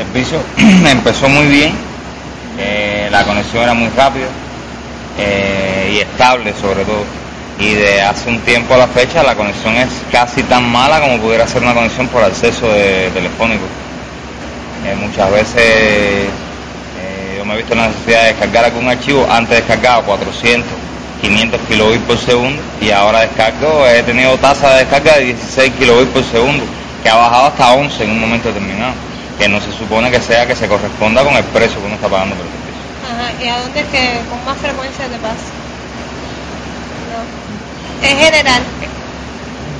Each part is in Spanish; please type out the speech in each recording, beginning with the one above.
El servicio empezó muy bien, eh, la conexión era muy rápida eh, y estable sobre todo. Y de hace un tiempo a la fecha la conexión es casi tan mala como pudiera ser una conexión por acceso telefónico. Eh, muchas veces yo me he visto la necesidad de descargar algún archivo, antes descargaba 400, 500 kilobits por segundo y ahora descargo, he tenido tasa de descarga de 16 kilobits por segundo, que ha bajado hasta 11 en un momento determinado que no se supone que sea que se corresponda con el precio que uno está pagando por el servicio. Ajá, ¿y a dónde es que con más frecuencia te pasa? No. En general.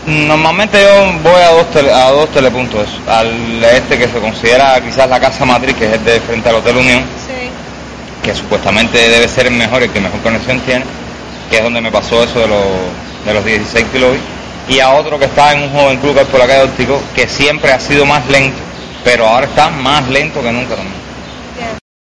Normalmente yo voy a dos, a dos telepuntos, al este que se considera quizás la casa matriz, que es el de frente al Hotel Unión, sí. que supuestamente debe ser el mejor, el que mejor conexión tiene, que es donde me pasó eso de los, de los 16 kilobits, y a otro que está en un joven club por la calle Óptico, que siempre ha sido más lento pero ahora está más lento que nunca también.